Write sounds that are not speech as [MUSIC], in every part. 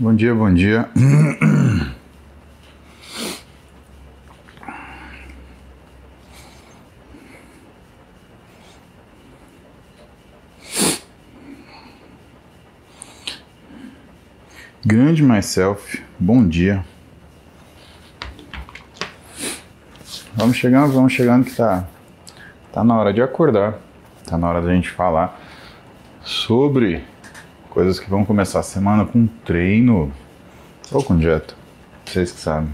Bom dia, bom dia. Grande myself, bom dia. Vamos chegando, vamos chegando que tá, tá na hora de acordar. Tá na hora da gente falar sobre coisas que vão começar a semana com treino ou com dieta. Vocês que sabem.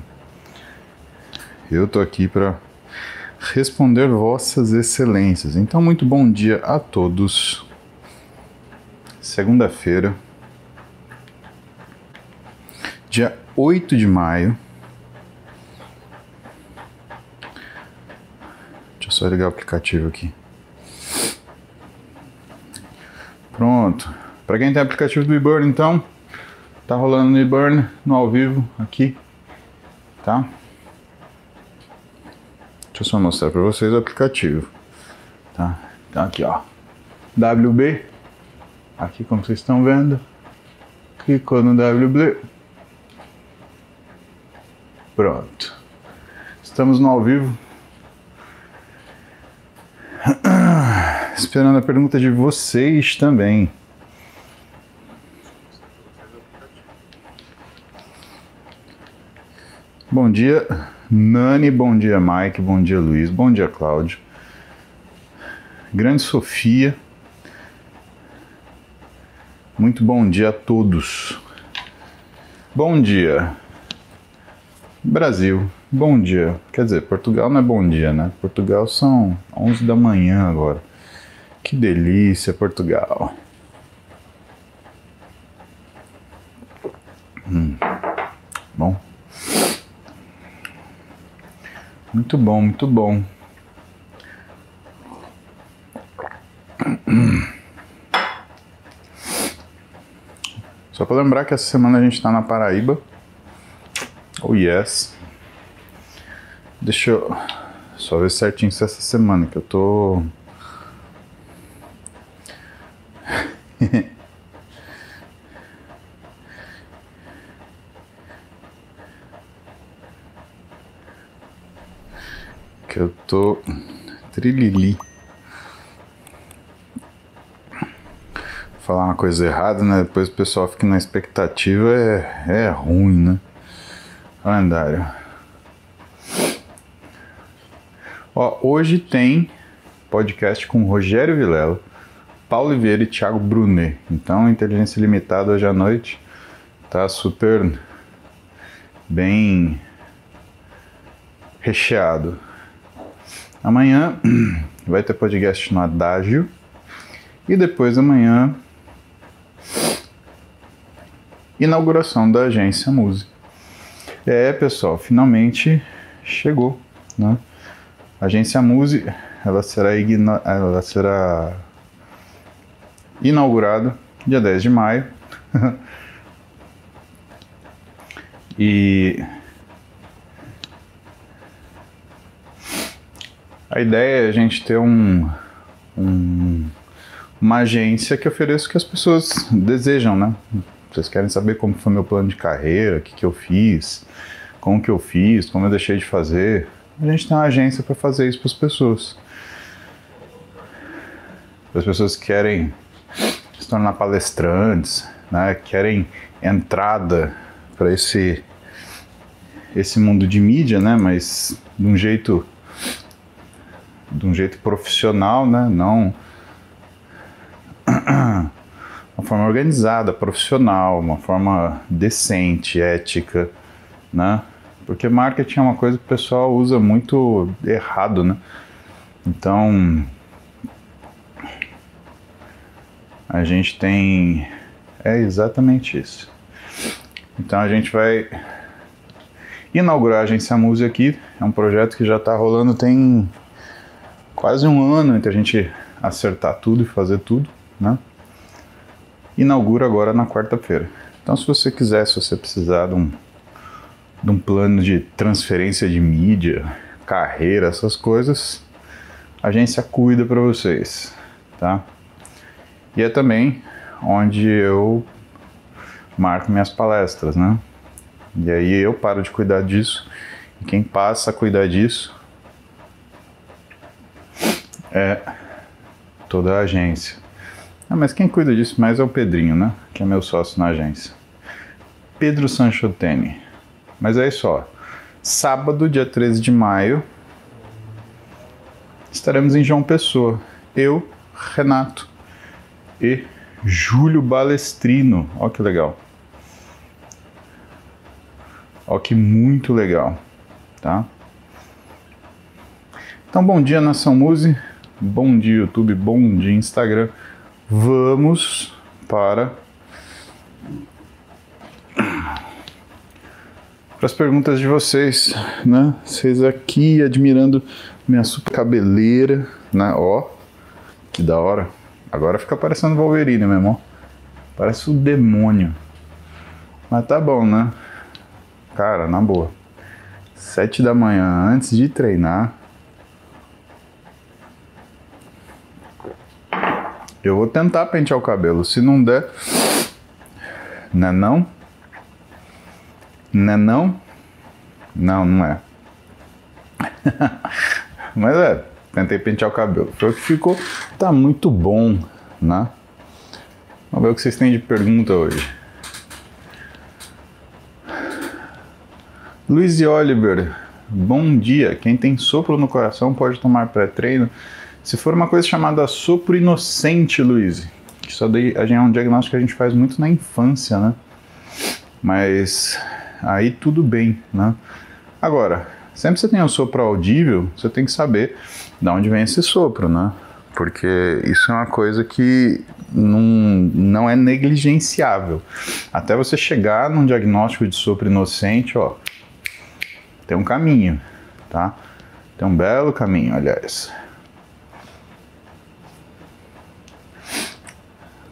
Eu tô aqui para responder vossas excelências. Então, muito bom dia a todos. Segunda-feira, dia 8 de maio. Deixa eu só ligar o aplicativo aqui. Pronto. Para quem tem aplicativo do eBurn, então, tá rolando no eBurn, no ao vivo, aqui, tá? Deixa eu só mostrar para vocês o aplicativo, tá? Então aqui, ó, WB, aqui como vocês estão vendo, clicou no WB, pronto. Estamos no ao vivo. [CLEARS THROAT] Esperando a pergunta de vocês também. Bom dia, Nani. Bom dia, Mike. Bom dia, Luiz. Bom dia, Cláudio. Grande Sofia. Muito bom dia a todos. Bom dia, Brasil. Bom dia. Quer dizer, Portugal não é bom dia, né? Portugal são 11 da manhã agora. Que delícia, Portugal. Hum. Muito bom, muito bom. Só para lembrar que essa semana a gente está na Paraíba. Oh yes. Deixa eu só ver certinho se essa semana que eu tô. que eu tô trilili. Falar uma coisa errada, né? Depois o pessoal fica na expectativa, é, é ruim, né? Calendário. Ó, hoje tem podcast com Rogério Vilela, Paulo Oliveira e Thiago Brunet. Então, Inteligência Limitada hoje à noite tá super bem recheado. Amanhã [CLEARS THROAT] vai ter podcast no Adágio. E depois amanhã, inauguração da agência Música. É, pessoal, finalmente chegou, né? A agência Música, ela será, ela será inaugurada dia 10 de maio. [LAUGHS] e A ideia é a gente ter um, um, uma agência que ofereça o que as pessoas desejam, né? Vocês querem saber como foi meu plano de carreira, o que, que eu fiz, como que eu fiz, como eu deixei de fazer. A gente tem uma agência para fazer isso para as pessoas. As pessoas que querem se tornar palestrantes, né? querem entrada para esse, esse mundo de mídia, né? mas de um jeito de um jeito profissional, né? Não [CLEARS THROAT] uma forma organizada, profissional, uma forma decente, ética, né? Porque marketing é uma coisa que o pessoal usa muito errado, né? Então a gente tem é exatamente isso. Então a gente vai inaugurar a agência Música aqui. É um projeto que já está rolando tem quase um ano entre a gente acertar tudo e fazer tudo, né? Inaugura agora na quarta-feira. Então, se você quiser, se você precisar de um, de um plano de transferência de mídia, carreira, essas coisas, a agência cuida para vocês, tá? E é também onde eu marco minhas palestras, né? E aí eu paro de cuidar disso. E quem passa a cuidar disso é toda a agência. Ah, mas quem cuida disso mais é o Pedrinho, né? Que é meu sócio na agência. Pedro Sanchotene. Mas é isso, ó. Sábado, dia 13 de maio, estaremos em João Pessoa. Eu, Renato e Júlio Balestrino. Ó que legal. Ó que muito legal, tá? Então, bom dia Nação Muse, bom dia YouTube, bom dia Instagram. Vamos para para as perguntas de vocês, né? Vocês aqui admirando minha super cabeleira, né? Ó, que da hora. Agora fica parecendo Wolverine, meu irmão. Parece o um demônio. Mas tá bom, né? Cara, na boa. Sete da manhã, antes de treinar. Eu vou tentar pentear o cabelo. Se não der. Né não? Né não? Não, não é. [LAUGHS] Mas é, tentei pentear o cabelo. Foi o que ficou. Tá muito bom, né? Vamos ver o que vocês têm de pergunta hoje. Luiz Oliver, bom dia. Quem tem sopro no coração pode tomar pré-treino. Se for uma coisa chamada sopro inocente, Luiz, isso daí é um diagnóstico que a gente faz muito na infância, né? Mas aí tudo bem, né? Agora, sempre que você tem um sopro audível, você tem que saber de onde vem esse sopro, né? Porque isso é uma coisa que não, não é negligenciável. Até você chegar num diagnóstico de sopro inocente, ó, tem um caminho, tá? Tem um belo caminho, aliás.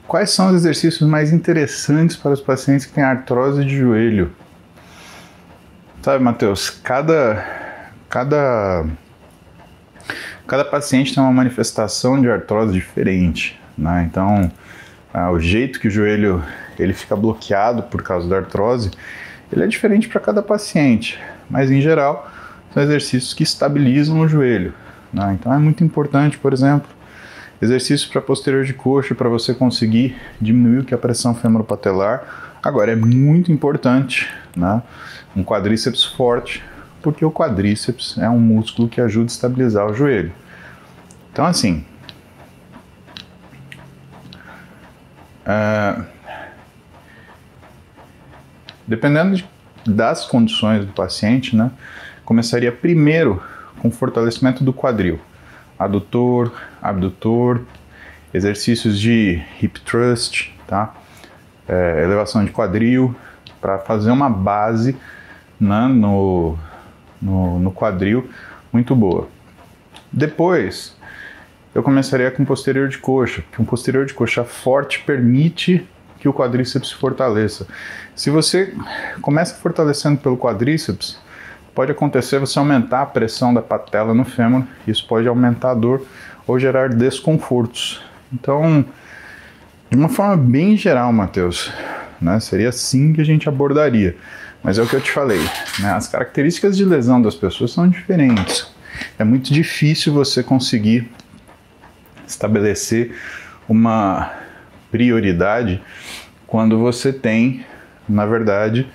Quais são os exercícios mais interessantes para os pacientes que têm artrose de joelho? Sabe, Matheus, cada, cada, cada paciente tem uma manifestação de artrose diferente, né? Então, ah, o jeito que o joelho ele fica bloqueado por causa da artrose, ele é diferente para cada paciente mas em geral são exercícios que estabilizam o joelho. Né? Então é muito importante, por exemplo, exercícios para posterior de coxa para você conseguir diminuir o que é a pressão femoropatelar. Agora é muito importante, né? um quadríceps forte, porque o quadríceps é um músculo que ajuda a estabilizar o joelho. Então assim, uh, dependendo de das condições do paciente, né, começaria primeiro com fortalecimento do quadril, adutor, abdutor, exercícios de hip thrust, tá? É, elevação de quadril, para fazer uma base né, no, no, no quadril muito boa. Depois, eu começaria com posterior de coxa, que um posterior de coxa forte permite que o quadríceps se fortaleça. Se você começa fortalecendo pelo quadríceps, pode acontecer você aumentar a pressão da patela no fêmur, isso pode aumentar a dor ou gerar desconfortos. Então, de uma forma bem geral, Matheus, né, seria assim que a gente abordaria. Mas é o que eu te falei, né, as características de lesão das pessoas são diferentes. É muito difícil você conseguir estabelecer uma prioridade quando você tem na verdade,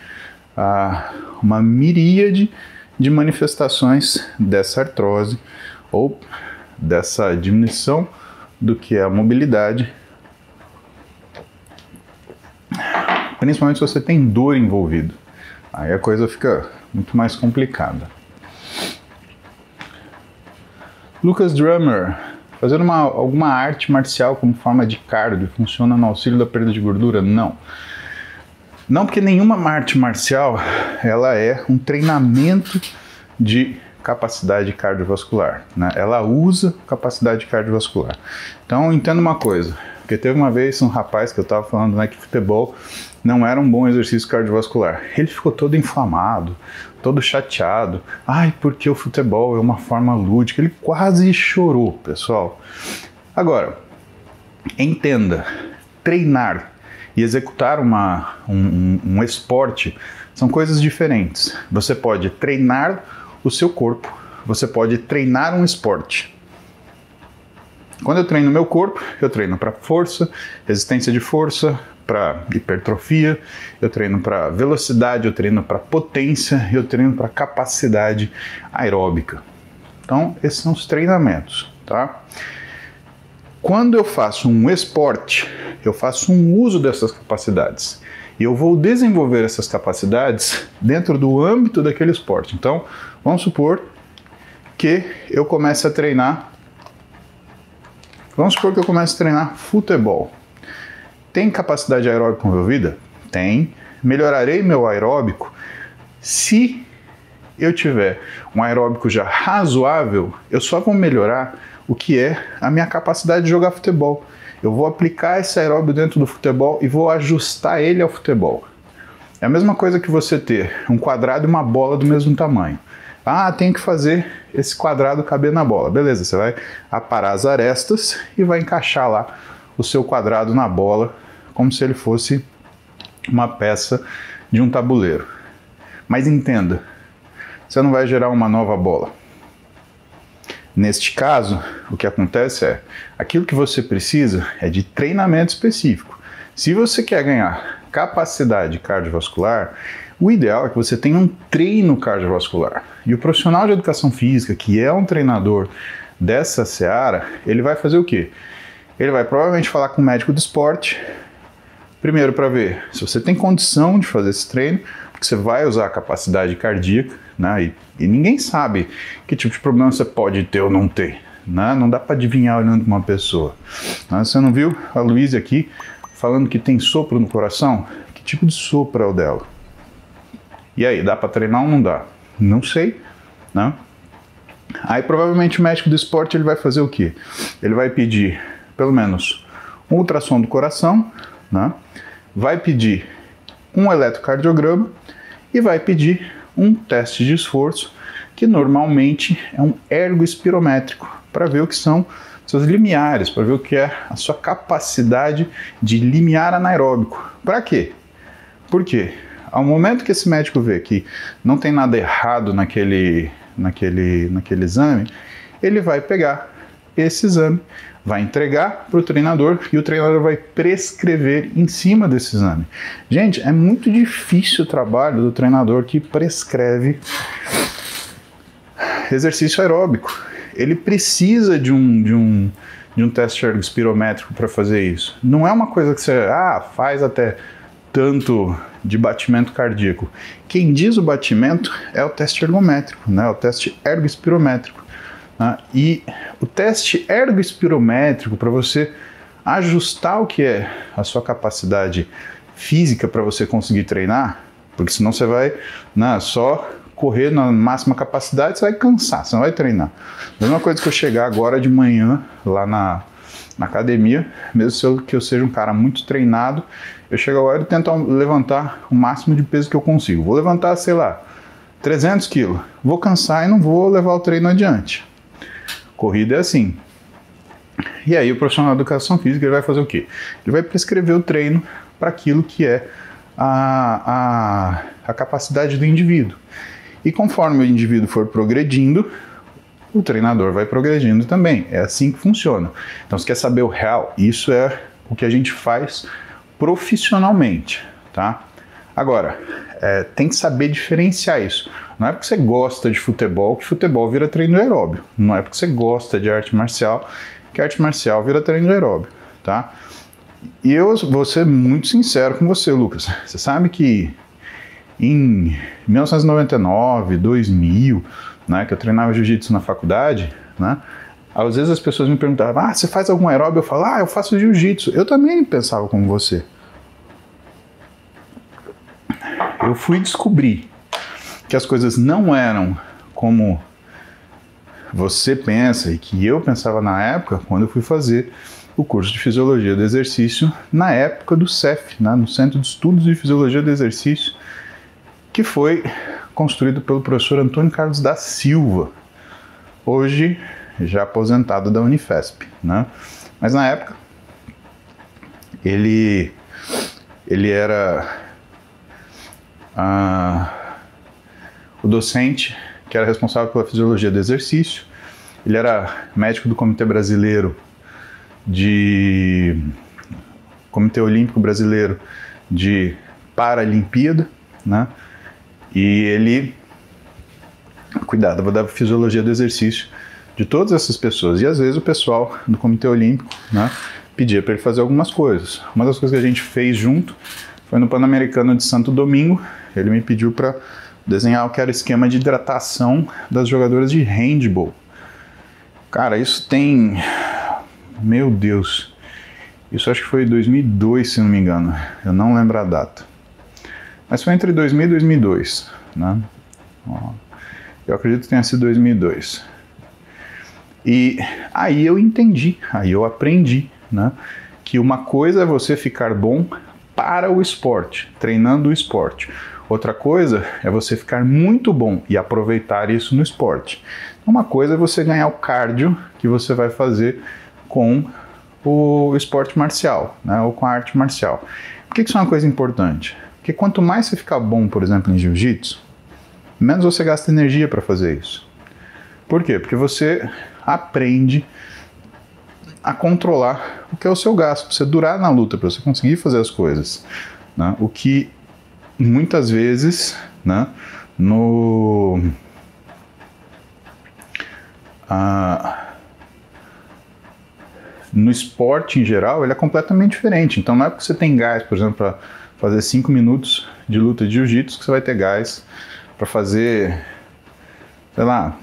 uma miríade de manifestações dessa artrose ou dessa diminuição do que é a mobilidade, principalmente se você tem dor envolvido. Aí a coisa fica muito mais complicada. Lucas Drummer, fazer uma, alguma arte marcial como forma de cardio funciona no auxílio da perda de gordura? Não. Não porque nenhuma arte marcial ela é um treinamento de capacidade cardiovascular, né? Ela usa capacidade cardiovascular. Então entenda uma coisa, porque teve uma vez um rapaz que eu estava falando né, que futebol não era um bom exercício cardiovascular. Ele ficou todo inflamado, todo chateado. Ai, porque o futebol é uma forma lúdica. Ele quase chorou, pessoal. Agora, entenda, treinar e executar uma, um, um, esporte são coisas diferentes. Você pode treinar o seu corpo, você pode treinar um esporte. Quando eu treino meu corpo, eu treino para força, resistência de força, para hipertrofia, eu treino para velocidade, eu treino para potência, eu treino para capacidade aeróbica. Então, esses são os treinamentos, tá? Quando eu faço um esporte, eu faço um uso dessas capacidades. E eu vou desenvolver essas capacidades dentro do âmbito daquele esporte. Então, vamos supor que eu comece a treinar. Vamos supor que eu comece a treinar futebol. Tem capacidade aeróbica envolvida? Tem. Melhorarei meu aeróbico se eu tiver um aeróbico já razoável, eu só vou melhorar o que é a minha capacidade de jogar futebol. Eu vou aplicar esse aeróbio dentro do futebol e vou ajustar ele ao futebol. É a mesma coisa que você ter um quadrado e uma bola do mesmo tamanho. Ah, tem que fazer esse quadrado caber na bola. Beleza, você vai aparar as arestas e vai encaixar lá o seu quadrado na bola, como se ele fosse uma peça de um tabuleiro. Mas entenda, você não vai gerar uma nova bola. Neste caso, o que acontece é, aquilo que você precisa é de treinamento específico. Se você quer ganhar capacidade cardiovascular, o ideal é que você tenha um treino cardiovascular. E o profissional de educação física, que é um treinador dessa seara, ele vai fazer o quê? Ele vai provavelmente falar com o médico do esporte, primeiro para ver se você tem condição de fazer esse treino, porque você vai usar a capacidade cardíaca, né? E, e ninguém sabe que tipo de problema você pode ter ou não ter. Né? Não dá para adivinhar olhando uma pessoa. Né? Você não viu a Luísa aqui falando que tem sopro no coração? Que tipo de sopro é o dela? E aí, dá para treinar ou não dá? Não sei, né? Aí provavelmente o médico do esporte ele vai fazer o quê? Ele vai pedir pelo menos um ultrassom do coração, né? Vai pedir um eletrocardiograma e vai pedir um teste de esforço, que normalmente é um ergo espirométrico, para ver o que são seus limiares, para ver o que é a sua capacidade de limiar anaeróbico. Para quê? Por quê? Ao momento que esse médico vê que não tem nada errado naquele, naquele, naquele exame, ele vai pegar esse exame, vai entregar para o treinador e o treinador vai prescrever em cima desse exame. Gente, é muito difícil o trabalho do treinador que prescreve exercício aeróbico. Ele precisa de um, de um, de um teste ergospirométrico para fazer isso. Não é uma coisa que você ah, faz até tanto de batimento cardíaco. Quem diz o batimento é o teste ergométrico, né? o teste ergospirométrico. Né? E o teste ergoespirométrico, para você ajustar o que é a sua capacidade física para você conseguir treinar, porque senão você vai né, só correr na máxima capacidade, você vai cansar, você não vai treinar. Mesma coisa que eu chegar agora de manhã lá na, na academia, mesmo que eu seja um cara muito treinado, eu chego agora e tento levantar o máximo de peso que eu consigo. Vou levantar, sei lá, 300 quilos. Vou cansar e não vou levar o treino adiante. Corrida é assim. E aí o profissional de educação física ele vai fazer o quê? Ele vai prescrever o treino para aquilo que é a, a, a capacidade do indivíduo. E conforme o indivíduo for progredindo, o treinador vai progredindo também. É assim que funciona. Então, se quer saber o real, isso é o que a gente faz profissionalmente, tá? Agora, é, tem que saber diferenciar isso. Não é porque você gosta de futebol que futebol vira treino aeróbio. Não é porque você gosta de arte marcial que arte marcial vira treino aeróbio, tá? E eu vou ser muito sincero com você, Lucas. Você sabe que em 1999, 2000, né, que eu treinava jiu-jitsu na faculdade, né? Às vezes as pessoas me perguntavam: "Ah, você faz algum aeróbio?" Eu falo: "Ah, eu faço jiu-jitsu". Eu também pensava como você. Eu fui descobrir que as coisas não eram como você pensa e que eu pensava na época quando eu fui fazer o curso de Fisiologia do Exercício na época do CEF, né, no Centro de Estudos de Fisiologia do Exercício, que foi construído pelo professor Antônio Carlos da Silva, hoje já aposentado da Unifesp. Né? Mas na época ele ele era o docente que era responsável pela fisiologia do exercício, ele era médico do Comitê Brasileiro de Comitê Olímpico Brasileiro de Paralimpíada, né? E ele cuidava da fisiologia do exercício de todas essas pessoas. E às vezes o pessoal do Comitê Olímpico, né, pedia para ele fazer algumas coisas. Uma das coisas que a gente fez junto foi no Pan-Americano de Santo Domingo. Ele me pediu para desenhar o que era o esquema de hidratação das jogadoras de handball. Cara, isso tem. Meu Deus. Isso acho que foi 2002, se não me engano. Eu não lembro a data. Mas foi entre 2000 e 2002, né? Eu acredito que tenha sido 2002. E aí eu entendi, aí eu aprendi, né? Que uma coisa é você ficar bom para o esporte, treinando o esporte. Outra coisa é você ficar muito bom e aproveitar isso no esporte. Uma coisa é você ganhar o cardio que você vai fazer com o esporte marcial, né, ou com a arte marcial. Por que isso é uma coisa importante? Porque quanto mais você ficar bom, por exemplo, em jiu-jitsu, menos você gasta energia para fazer isso. Por quê? Porque você aprende a controlar o que é o seu gasto, para você durar na luta, para você conseguir fazer as coisas. Né? O que muitas vezes né, no. Ah, no esporte em geral, ele é completamente diferente. Então não é porque você tem gás, por exemplo, para fazer 5 minutos de luta de jiu-jitsu que você vai ter gás para fazer, sei lá,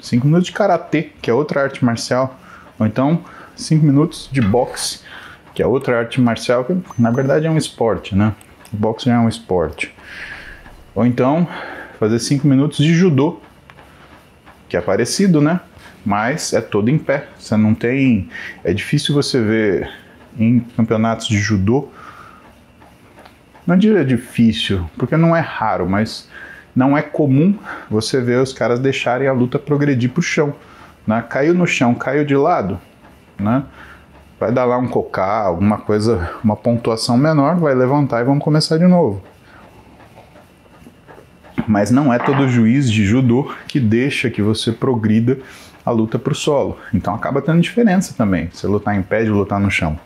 5 minutos de karatê, que é outra arte marcial, ou então 5 minutos de boxe, que é outra arte marcial que na verdade é um esporte, né? Boxe já é um esporte. Ou então fazer 5 minutos de judô, que é parecido, né? Mas é todo em pé. Você não tem. É difícil você ver em campeonatos de judô. Não diria difícil, porque não é raro, mas não é comum você ver os caras deixarem a luta progredir para o chão. Né? Caiu no chão, caiu de lado, né? Vai dar lá um cocá, alguma coisa, uma pontuação menor, vai levantar e vamos começar de novo. Mas não é todo juiz de judô que deixa que você progrida a luta para o solo. Então acaba tendo diferença também, você lutar em pé de lutar no chão.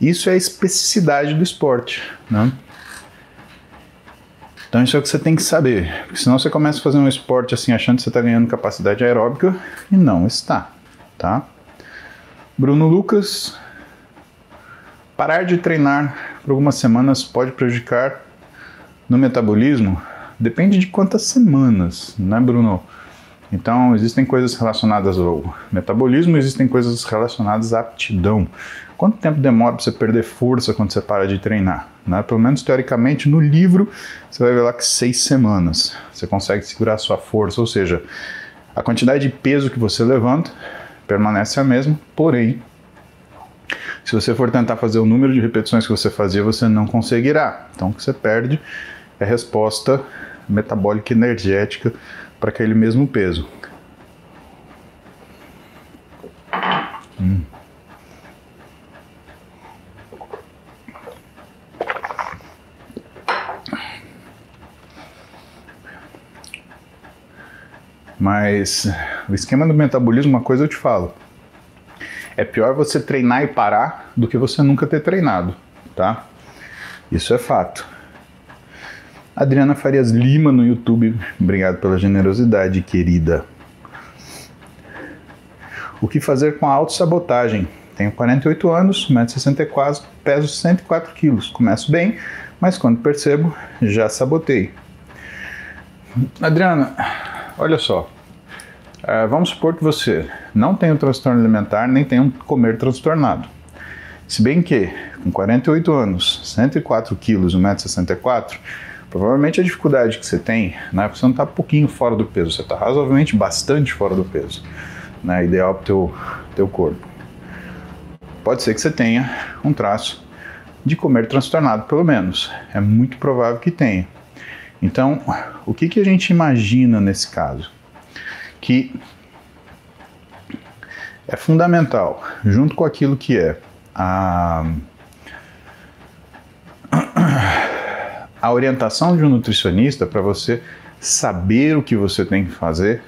Isso é a especificidade do esporte. Né? Então isso é o que você tem que saber, porque senão você começa a fazer um esporte assim achando que você está ganhando capacidade aeróbica e não está, tá? Bruno Lucas, parar de treinar por algumas semanas pode prejudicar no metabolismo? Depende de quantas semanas, né, Bruno? Então, existem coisas relacionadas ao metabolismo, existem coisas relacionadas à aptidão. Quanto tempo demora para você perder força quando você para de treinar? Né? Pelo menos teoricamente, no livro, você vai ver lá que seis semanas você consegue segurar a sua força, ou seja, a quantidade de peso que você levanta permanece a mesma, porém, se você for tentar fazer o número de repetições que você fazia, você não conseguirá. Então, o que você perde é resposta metabólica energética para aquele mesmo peso. Hum. Mas o esquema do metabolismo, uma coisa eu te falo. É pior você treinar e parar do que você nunca ter treinado, tá? Isso é fato. Adriana Farias Lima no YouTube. Obrigado pela generosidade, querida. O que fazer com a autossabotagem? Tenho 48 anos, 1,64m, peso 104 quilos. Começo bem, mas quando percebo, já sabotei. Adriana, olha só. Uh, vamos supor que você não tem um transtorno alimentar, nem tem um comer transtornado. Se bem que, com 48 anos, 104 quilos, 1,64m, Provavelmente a dificuldade que você tem, né, você não está um pouquinho fora do peso, você está razoavelmente bastante fora do peso, né, ideal para o teu, teu corpo. Pode ser que você tenha um traço de comer transtornado, pelo menos. É muito provável que tenha. Então, o que, que a gente imagina nesse caso? Que é fundamental, junto com aquilo que é a a orientação de um nutricionista para você saber o que você tem que fazer,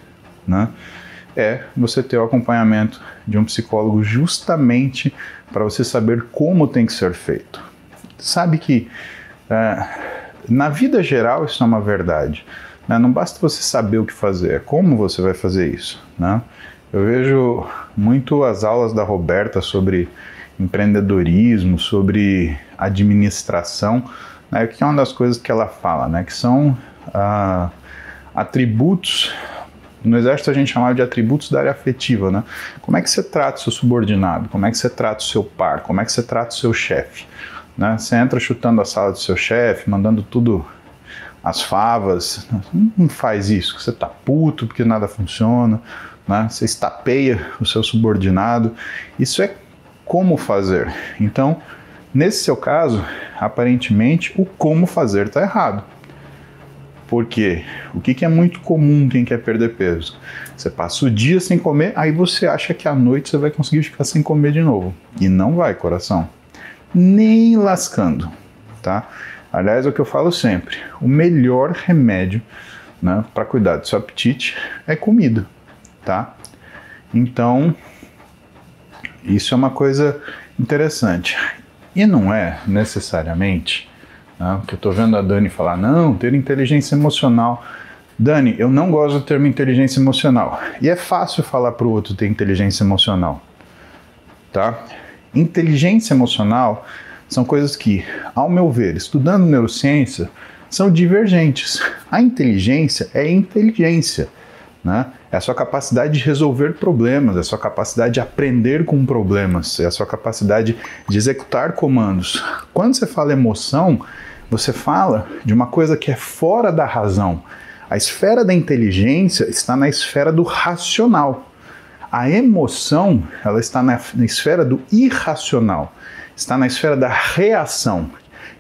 né? É você ter o acompanhamento de um psicólogo justamente para você saber como tem que ser feito. Sabe que é, na vida geral isso é uma verdade. Né? Não basta você saber o que fazer, é como você vai fazer isso. Né? Eu vejo muito as aulas da Roberta sobre empreendedorismo, sobre administração, né, que é uma das coisas que ela fala, né, que são ah, atributos. No exército a gente chamava de atributos da área afetiva, né? Como é que você trata o seu subordinado? Como é que você trata o seu par? Como é que você trata o seu chefe? Né? Você entra chutando a sala do seu chefe, mandando tudo as favas. Não faz isso. Você tá puto porque nada funciona. Né? Você estapeia o seu subordinado. Isso é como fazer. Então, nesse seu caso, aparentemente o como fazer está errado. Porque o que, que é muito comum quem quer perder peso? Você passa o dia sem comer, aí você acha que à noite você vai conseguir ficar sem comer de novo. E não vai, coração. Nem lascando, tá? Aliás, é o que eu falo sempre: o melhor remédio né, para cuidar do seu apetite é comida, tá? Então, isso é uma coisa interessante. E não é necessariamente, né, que eu estou vendo a Dani falar, não, ter inteligência emocional. Dani, eu não gosto do termo inteligência emocional. E é fácil falar para o outro ter inteligência emocional. Tá? Inteligência emocional são coisas que, ao meu ver, estudando neurociência, são divergentes. A inteligência é inteligência. Né? É a sua capacidade de resolver problemas, é a sua capacidade de aprender com problemas, é a sua capacidade de executar comandos. Quando você fala emoção, você fala de uma coisa que é fora da razão. A esfera da inteligência está na esfera do racional. A emoção, ela está na, na esfera do irracional, está na esfera da reação.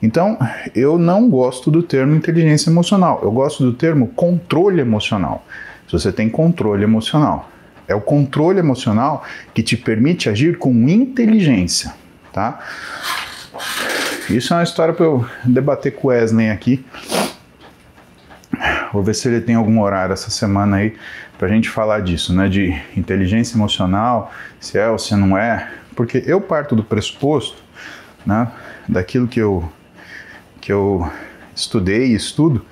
Então, eu não gosto do termo inteligência emocional, eu gosto do termo controle emocional se você tem controle emocional. É o controle emocional que te permite agir com inteligência, tá? Isso é uma história para eu debater com o Wesley aqui. Vou ver se ele tem algum horário essa semana aí para a gente falar disso, né? De inteligência emocional, se é ou se não é. Porque eu parto do pressuposto, né? Daquilo que eu, que eu estudei e estudo,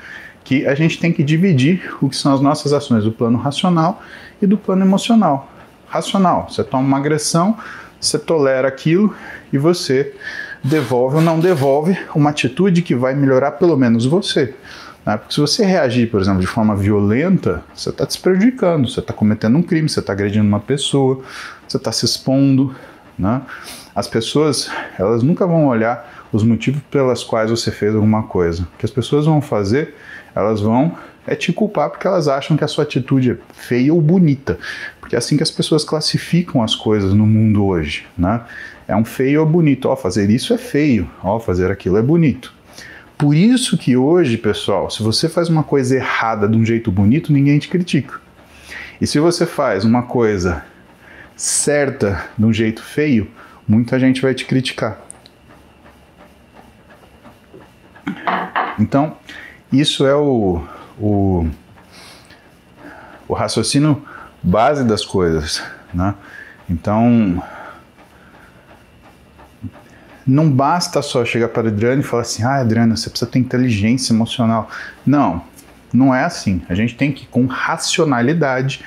que a gente tem que dividir o que são as nossas ações do plano racional e do plano emocional. Racional, você toma uma agressão, você tolera aquilo e você devolve ou não devolve uma atitude que vai melhorar pelo menos você. Né? Porque se você reagir, por exemplo, de forma violenta, você está se prejudicando, você está cometendo um crime, você está agredindo uma pessoa, você está se expondo. Né? As pessoas, elas nunca vão olhar os motivos pelas quais você fez alguma coisa. O que as pessoas vão fazer elas vão é te culpar porque elas acham que a sua atitude é feia ou bonita. Porque é assim que as pessoas classificam as coisas no mundo hoje, né? É um feio ou bonito. Ó, fazer isso é feio. Ó, fazer aquilo é bonito. Por isso que hoje, pessoal, se você faz uma coisa errada de um jeito bonito, ninguém te critica. E se você faz uma coisa certa de um jeito feio, muita gente vai te criticar. Então, isso é o, o, o raciocínio base das coisas. Né? Então, não basta só chegar para a Adriana e falar assim: ah, Adriana, você precisa ter inteligência emocional. Não, não é assim. A gente tem que, com racionalidade,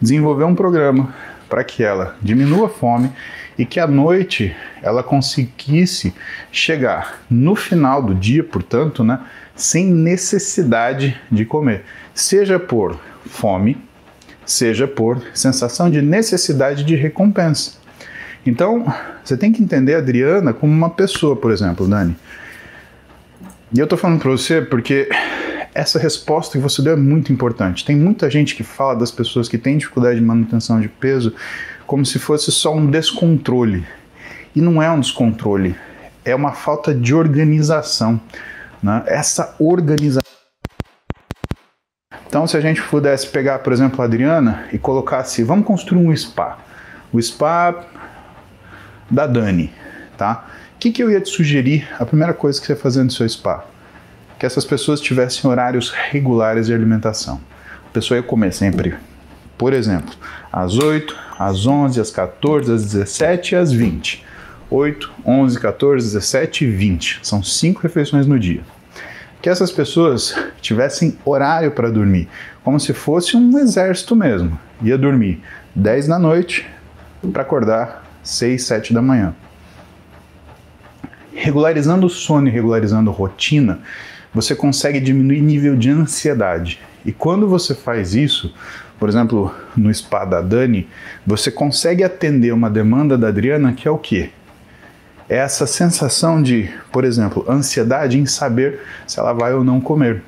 desenvolver um programa para que ela diminua a fome e que à noite ela conseguisse chegar no final do dia, portanto, né, sem necessidade de comer, seja por fome, seja por sensação de necessidade de recompensa. Então, você tem que entender a Adriana como uma pessoa, por exemplo, Dani. E eu tô falando para você porque essa resposta que você deu é muito importante. Tem muita gente que fala das pessoas que têm dificuldade de manutenção de peso como se fosse só um descontrole. E não é um descontrole, é uma falta de organização. Né? Essa organização. Então, se a gente pudesse pegar, por exemplo, a Adriana e colocasse, vamos construir um spa. O spa da Dani, tá? O que, que eu ia te sugerir? A primeira coisa que você fazer no seu spa? que essas pessoas tivessem horários regulares de alimentação. A pessoa ia comer sempre, por exemplo, às 8, às 11, às 14, às 17 e às 20. 8, 11, 14, 17 e 20. São cinco refeições no dia. Que essas pessoas tivessem horário para dormir, como se fosse um exército mesmo. Ia dormir 10 da noite para acordar 6, 7 da manhã. Regularizando o sono e regularizando rotina, você consegue diminuir nível de ansiedade. E quando você faz isso, por exemplo, no spa da Dani, você consegue atender uma demanda da Adriana que é o quê? É essa sensação de, por exemplo, ansiedade em saber se ela vai ou não comer.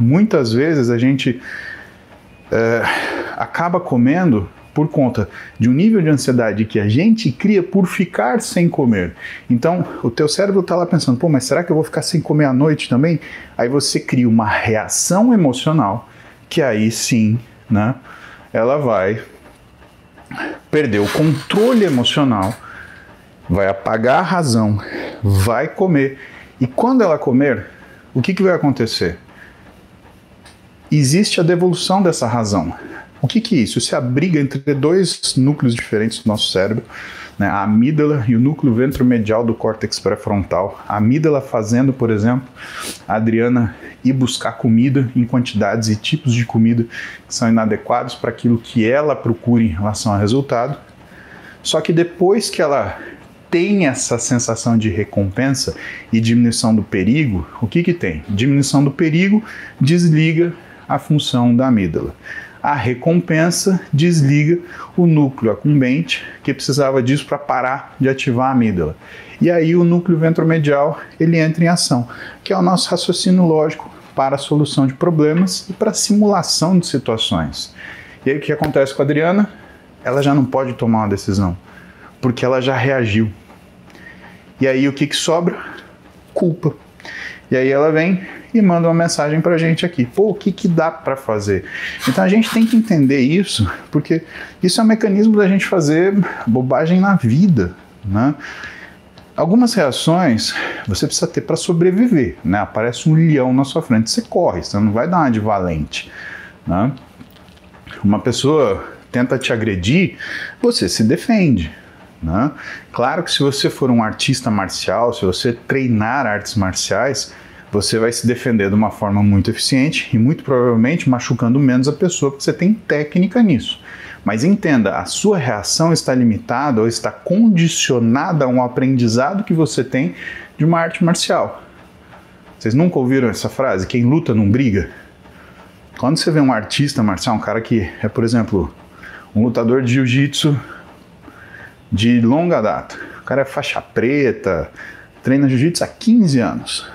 Muitas vezes a gente é, acaba comendo por conta de um nível de ansiedade que a gente cria por ficar sem comer. Então, o teu cérebro está lá pensando, pô, mas será que eu vou ficar sem comer à noite também? Aí você cria uma reação emocional que aí sim, né, ela vai perder o controle emocional, vai apagar a razão, vai comer. E quando ela comer, o que, que vai acontecer? Existe a devolução dessa razão. O que, que é isso? Isso é a briga entre dois núcleos diferentes do nosso cérebro, né? a amígdala e o núcleo ventromedial do córtex pré-frontal. A amígdala fazendo, por exemplo, a Adriana ir buscar comida em quantidades e tipos de comida que são inadequados para aquilo que ela procura em relação ao resultado. Só que depois que ela tem essa sensação de recompensa e diminuição do perigo, o que, que tem? Diminuição do perigo desliga a função da amígdala a recompensa desliga o núcleo acumbente, que precisava disso para parar de ativar a amígdala. E aí o núcleo ventromedial ele entra em ação, que é o nosso raciocínio lógico para a solução de problemas e para a simulação de situações. E aí o que acontece com a Adriana? Ela já não pode tomar uma decisão, porque ela já reagiu. E aí o que, que sobra? Culpa. E aí ela vem e manda uma mensagem para a gente aqui. Pô, o que, que dá para fazer? Então a gente tem que entender isso, porque isso é um mecanismo da gente fazer bobagem na vida, né? Algumas reações você precisa ter para sobreviver, né? Aparece um leão na sua frente, você corre, você não vai dar uma de valente, né? Uma pessoa tenta te agredir, você se defende, né? Claro que se você for um artista marcial, se você treinar artes marciais, você vai se defender de uma forma muito eficiente e muito provavelmente machucando menos a pessoa, porque você tem técnica nisso. Mas entenda, a sua reação está limitada ou está condicionada a um aprendizado que você tem de uma arte marcial. Vocês nunca ouviram essa frase? Quem luta não briga? Quando você vê um artista marcial, um cara que é, por exemplo, um lutador de jiu-jitsu de longa data, o cara é faixa preta, treina jiu-jitsu há 15 anos.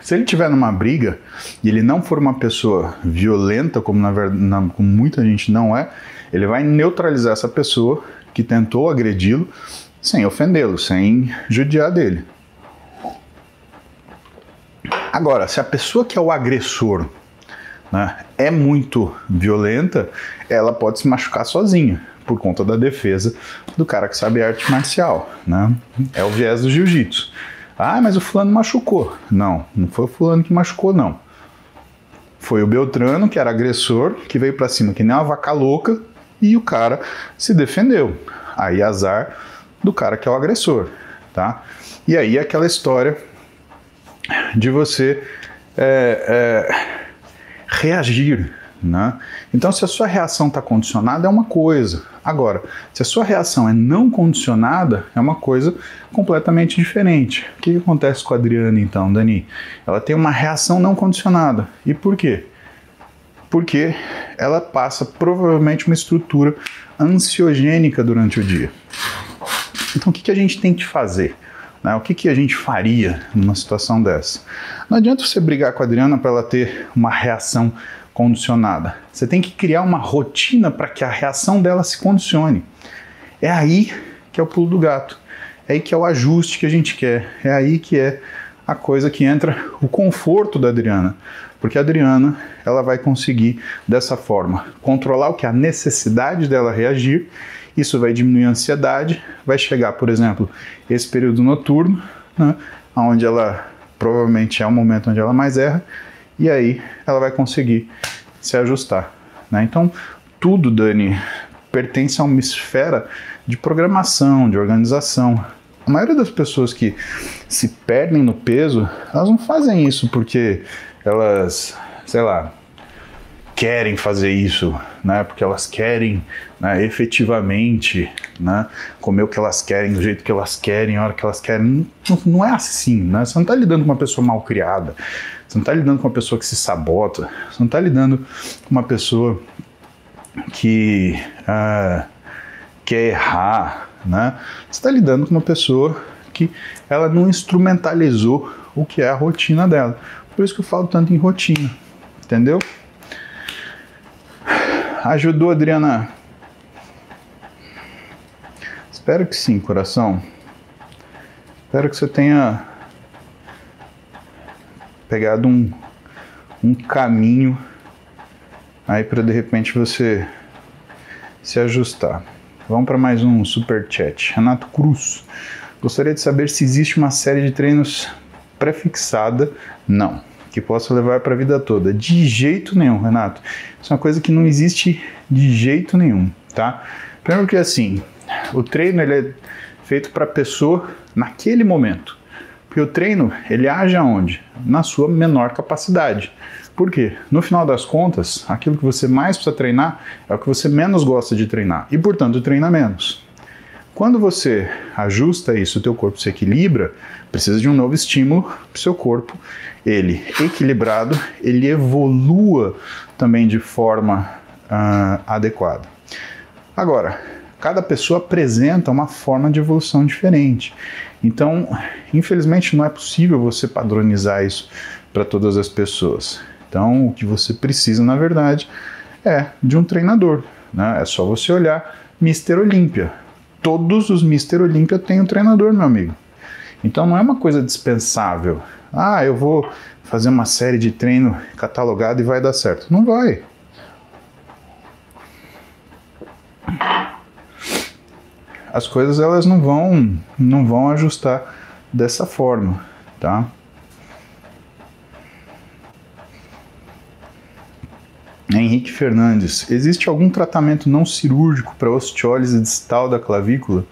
Se ele tiver numa briga e ele não for uma pessoa violenta, como na verdade como muita gente não é, ele vai neutralizar essa pessoa que tentou agredi-lo sem ofendê-lo, sem judiar dele. Agora, se a pessoa que é o agressor né, é muito violenta, ela pode se machucar sozinha por conta da defesa do cara que sabe arte marcial. Né? É o viés do jiu-jitsu. Ah, mas o fulano machucou. Não, não foi o fulano que machucou, não. Foi o Beltrano, que era agressor, que veio para cima que nem uma vaca louca e o cara se defendeu. Aí azar do cara que é o agressor, tá? E aí aquela história de você é, é, reagir né? Então, se a sua reação está condicionada, é uma coisa. Agora, se a sua reação é não condicionada, é uma coisa completamente diferente. O que, que acontece com a Adriana, então, Dani? Ela tem uma reação não condicionada. E por quê? Porque ela passa provavelmente uma estrutura ansiogênica durante o dia. Então, o que, que a gente tem que fazer? Né? O que, que a gente faria numa situação dessa? Não adianta você brigar com a Adriana para ela ter uma reação condicionada. Você tem que criar uma rotina para que a reação dela se condicione. É aí que é o pulo do gato. É aí que é o ajuste que a gente quer. É aí que é a coisa que entra o conforto da Adriana. Porque a Adriana, ela vai conseguir dessa forma controlar o que é a necessidade dela reagir. Isso vai diminuir a ansiedade, vai chegar, por exemplo, esse período noturno, né, onde ela provavelmente é o momento onde ela mais erra, e aí ela vai conseguir se ajustar. Né? Então, tudo, Dani, pertence a uma esfera de programação, de organização. A maioria das pessoas que se perdem no peso, elas não fazem isso porque elas, sei lá, querem fazer isso, né? Porque elas querem né, efetivamente né, comer o que elas querem, do jeito que elas querem, a hora que elas querem. Não, não é assim, né? Você não está lidando com uma pessoa mal criada, você não está lidando com uma pessoa que se sabota, você não está lidando com uma pessoa que uh, quer errar, né? Você está lidando com uma pessoa que ela não instrumentalizou o que é a rotina dela. Por isso que eu falo tanto em rotina, entendeu? Ajudou, Adriana? Espero que sim, coração. Espero que você tenha pegado um, um caminho aí para de repente você se ajustar. Vamos para mais um super chat. Renato Cruz. Gostaria de saber se existe uma série de treinos prefixada. Não que possa levar para a vida toda. De jeito nenhum, Renato. Isso é uma coisa que não existe de jeito nenhum, tá? Primeiro que assim, o treino ele é feito para a pessoa naquele momento. Porque o treino, ele age aonde? Na sua menor capacidade. Por quê? No final das contas, aquilo que você mais precisa treinar é o que você menos gosta de treinar e, portanto, treina menos. Quando você ajusta isso, o teu corpo se equilibra, precisa de um novo estímulo para o seu corpo ele equilibrado, ele evolua também de forma uh, adequada. Agora, cada pessoa apresenta uma forma de evolução diferente. Então, infelizmente, não é possível você padronizar isso para todas as pessoas. Então, o que você precisa, na verdade, é de um treinador. Né? É só você olhar Mister Olímpia. Todos os Mister Olímpia têm um treinador, meu amigo. Então, não é uma coisa dispensável. Ah, eu vou fazer uma série de treino catalogado e vai dar certo. Não vai. As coisas elas não vão não vão ajustar dessa forma, tá? Henrique Fernandes, existe algum tratamento não cirúrgico para osteólise distal da clavícula?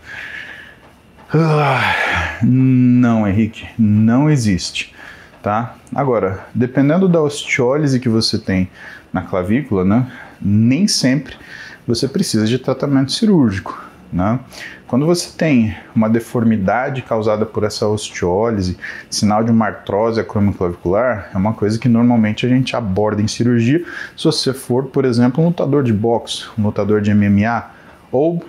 Ah, não, Henrique, não existe, tá? Agora, dependendo da osteólise que você tem na clavícula, né, nem sempre você precisa de tratamento cirúrgico, né? Quando você tem uma deformidade causada por essa osteólise, sinal de uma artrose acromioclavicular, é uma coisa que normalmente a gente aborda em cirurgia se você for, por exemplo, um lutador de boxe, um lutador de MMA ou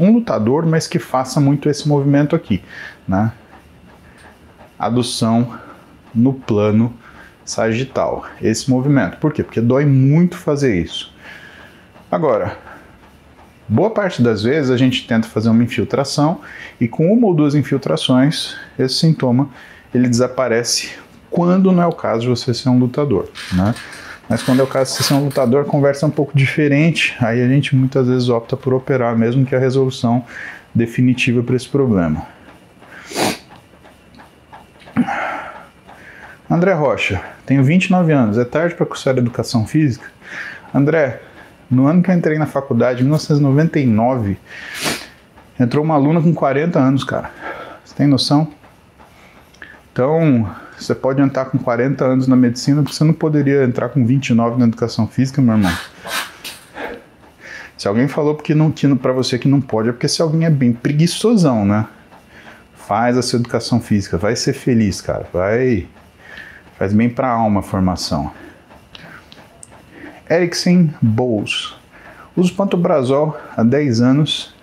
um lutador, mas que faça muito esse movimento aqui, né? Adução no plano sagital, esse movimento. Por quê? Porque dói muito fazer isso. Agora, boa parte das vezes a gente tenta fazer uma infiltração e com uma ou duas infiltrações, esse sintoma ele desaparece quando não é o caso de você ser um lutador, né? Mas quando é o caso de ser um lutador, a conversa é um pouco diferente. Aí a gente muitas vezes opta por operar, mesmo que a resolução definitiva para esse problema. André Rocha, tenho 29 anos, é tarde para cursar educação física? André, no ano que eu entrei na faculdade, em 1999, entrou uma aluna com 40 anos, cara. Você tem noção? Então, você pode entrar com 40 anos na medicina, porque você não poderia entrar com 29 na educação física, meu irmão. Se alguém falou porque não que para você que não pode, é porque se alguém é bem preguiçosão, né? Faz a sua educação física, vai ser feliz, cara. Vai faz bem para a alma a formação. Eriksen Bowles. Uso pantobrazol há 10 anos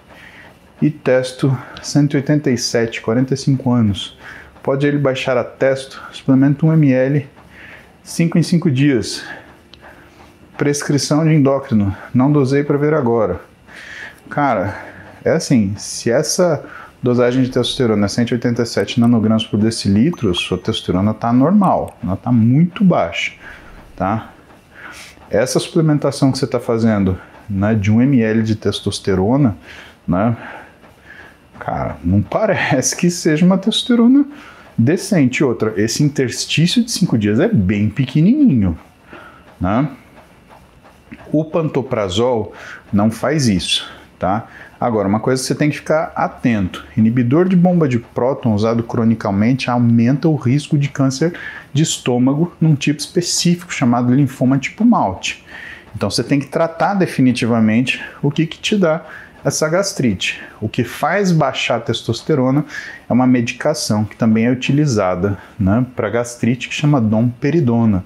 e testo 187, 45 anos. Pode ele baixar a testo, suplemento 1 ml, 5 em 5 dias. Prescrição de endócrino, não dosei para ver agora. Cara, é assim, se essa dosagem de testosterona é 187 nanogramas por decilitro, sua testosterona está normal, ela está muito baixa, tá? Essa suplementação que você está fazendo né, de 1 ml de testosterona, né, cara, não parece que seja uma testosterona decente. Outra, esse interstício de cinco dias é bem pequenininho, né? O pantoprazol não faz isso, tá? Agora, uma coisa que você tem que ficar atento: inibidor de bomba de próton usado cronicamente aumenta o risco de câncer de estômago num tipo específico chamado linfoma tipo malte. Então você tem que tratar definitivamente o que, que te dá essa gastrite. O que faz baixar a testosterona é uma medicação que também é utilizada né, para gastrite que chama domperidona.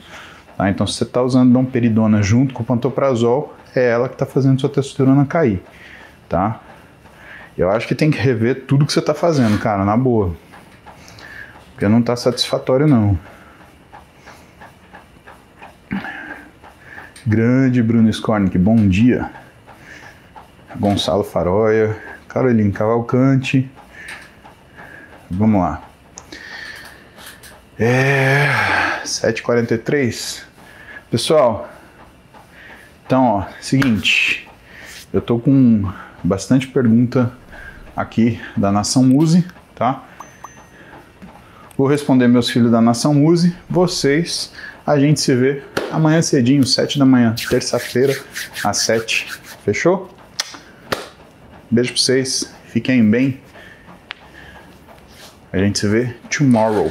Tá? Então, se você está usando domperidona junto com o pantoprazol, é ela que está fazendo sua testosterona cair. Tá? Eu acho que tem que rever tudo que você está fazendo, cara, na boa. Porque não está satisfatório, não. Grande Bruno Skornik, bom dia. Gonçalo Faroia, Caroline Cavalcante. Vamos lá. É 7h43. Pessoal, então, ó, seguinte. Eu tô com bastante pergunta aqui da Nação Muse, tá? Vou responder meus filhos da Nação Muse. Vocês, a gente se vê amanhã cedinho, 7 da manhã, terça-feira, às 7. Fechou? Beijo pra vocês. Fiquem bem. A gente se vê tomorrow.